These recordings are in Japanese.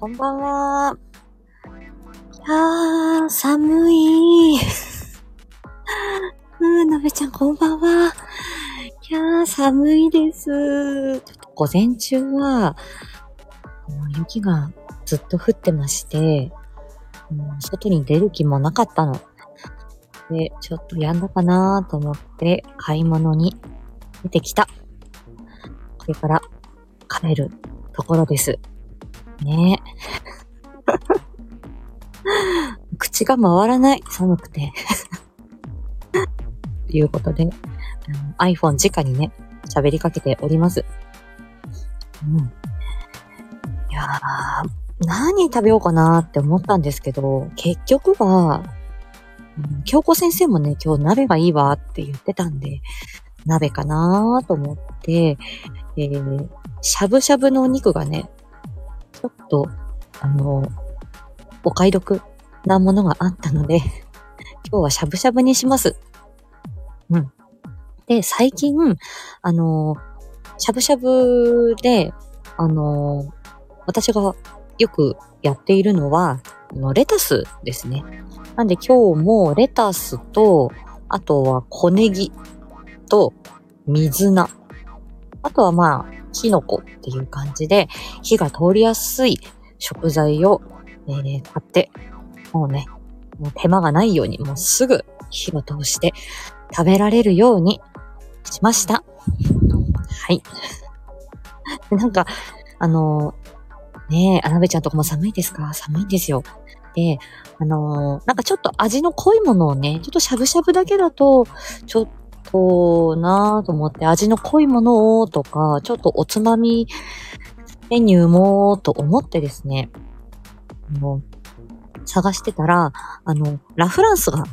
こんばんは。いやー、寒い。うん、なべちゃん、こんばんは。いやー、寒いです。ちょっと午前中は、雪がずっと降ってまして、うん外に出る気もなかったの。で、ちょっとやんだかなーと思って買い物に出てきた。これから帰るところです。ね。口が回らない。寒くて。ということで、あの iPhone 直にね、喋りかけております。うん。いやー、何食べようかなーって思ったんですけど、結局は、うん京子先生もね、今日鍋がいいわって言ってたんで、鍋かなーと思って、えー、しゃぶしゃぶのお肉がね、ちょっと、あの、お買い得なものがあったので、今日はしゃぶしゃぶにします。うん。で、最近、あの、しゃぶしゃぶで、あの、私がよくやっているのは、あのレタスですね。なんで今日もレタスと、あとは小ネギと水菜。あとはまあ、キノコっていう感じで、火が通りやすい食材を、えー買って、もうね、もう手間がないように、もうすぐ火を通して食べられるようにしました。はい。なんか、あのねえ、アナベちゃんとかも寒いですか？寒いんですよ。で、あのなんかちょっと味の濃いものをね、ちょっとしゃぶしゃぶだけだと、ちょっとなぁと思って味の濃いものをとか、ちょっとおつまみメニューもと思ってですね、あの探してたら、あの、ラフランスが、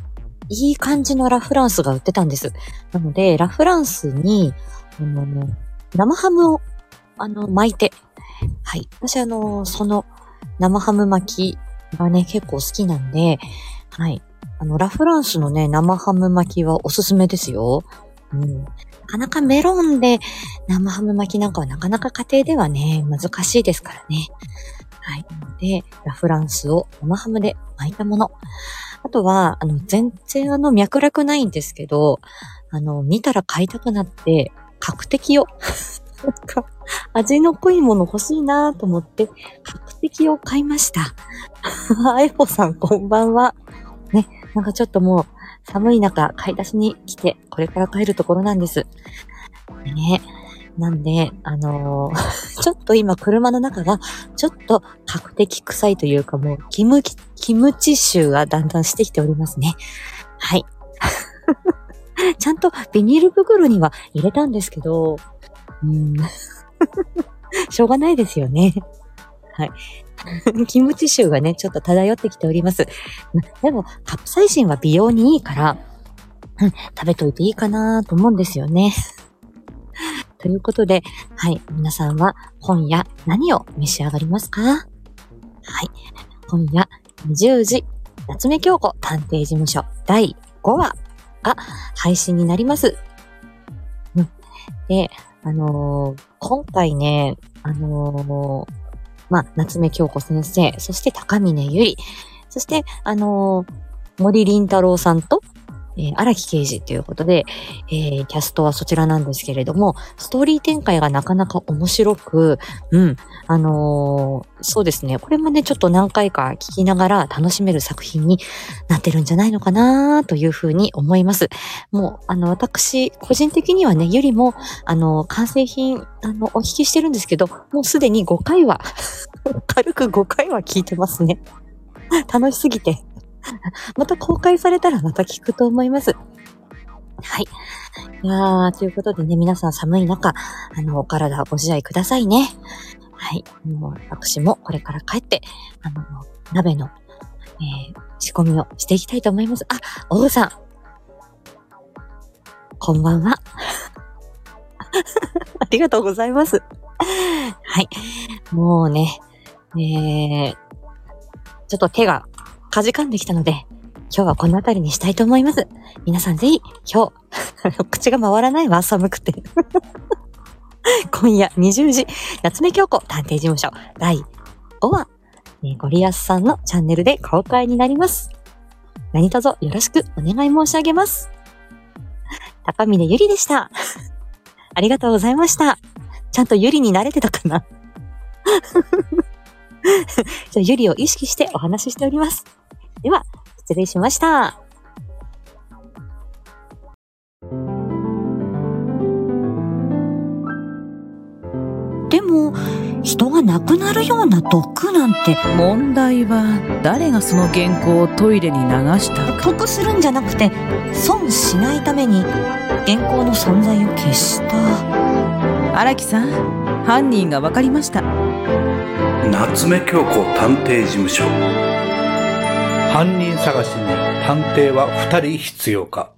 いい感じのラフランスが売ってたんです。なので、ラフランスに、あの、生ハムを、あの、巻いて、はい。私、あの、その、生ハム巻きがね、結構好きなんで、はい。あの、ラフランスのね、生ハム巻きはおすすめですよ。うん。なかなかメロンで生ハム巻きなんかはなかなか家庭ではね、難しいですからね。はい。で、ラフランスを生ハムで巻いたもの。あとは、あの、全然あの、脈絡ないんですけど、あの、見たら買いたくなって、角的を、なんか、味の濃いもの欲しいなと思って、角的を買いました。あエポさん、こんばんは。ね、なんかちょっともう、寒い中、買い出しに来て、これから帰るところなんです。ね。なんで、あのー ちょっと今車の中が、ちょっと角的臭いというかもう、キムキ、キムチ臭がだんだんしてきておりますね。はい。ちゃんとビニール袋には入れたんですけど、うん。しょうがないですよね。はい。キムチ臭がね、ちょっと漂ってきております。でも、カプサイシンは美容にいいから、うん、食べといていいかなと思うんですよね。ということで、はい、皆さんは今夜何を召し上がりますか？はい。今夜20時、夏目京子探偵事務所第5話が配信になります。うん。で、あのー今回ね、あのーまあ、夏目京子先生、そして高峰ゆり、そして、あのー森林太郎さんと、えー荒木刑事ということで、えーキャストはそちらなんですけれども、ストーリー展開がなかなか面白く、うん、あのーそうですね、これもね、ちょっと何回か聞きながら楽しめる作品になってるんじゃないのかなというふうに思います。もう、あの、私、個人的にはね、よりも、あの、完成品、あの、お聞きしてるんですけど、もうすでに5回は、軽く5回は聞いてますね。楽しすぎて。また公開されたらまた聞くと思います。はい。いやー、ということでね、皆さん寒い中、あの、お体ご自愛くださいね。はい。もう、私もこれから帰って、あの、鍋の、えー仕込みをしていきたいと思います。あ、おうさん。こんばんは。ありがとうございます。はい。もうね、えー、ちょっと手がかじかんできたので、今日はこの辺りにしたいと思います。皆さんぜひ、今日、口が回らないわ、寒くて。今夜20時、夏目京子探偵事務所第5話、えゴリアスさんのチャンネルで公開になります。何卒よろしくお願い申し上げます。高峰ゆりでした。ありがとうございました。ちゃんとゆりに慣れてたかなゆりを意識してお話ししております。では、失礼しました。でも、人が亡くなるような毒なんて、問題は誰がその原稿をトイレに流したか得するんじゃなくて、損しないために、原稿の存在を消した。荒木さん犯人が分かりました夏目京子探偵事務所犯人探しに探偵は2人必要か。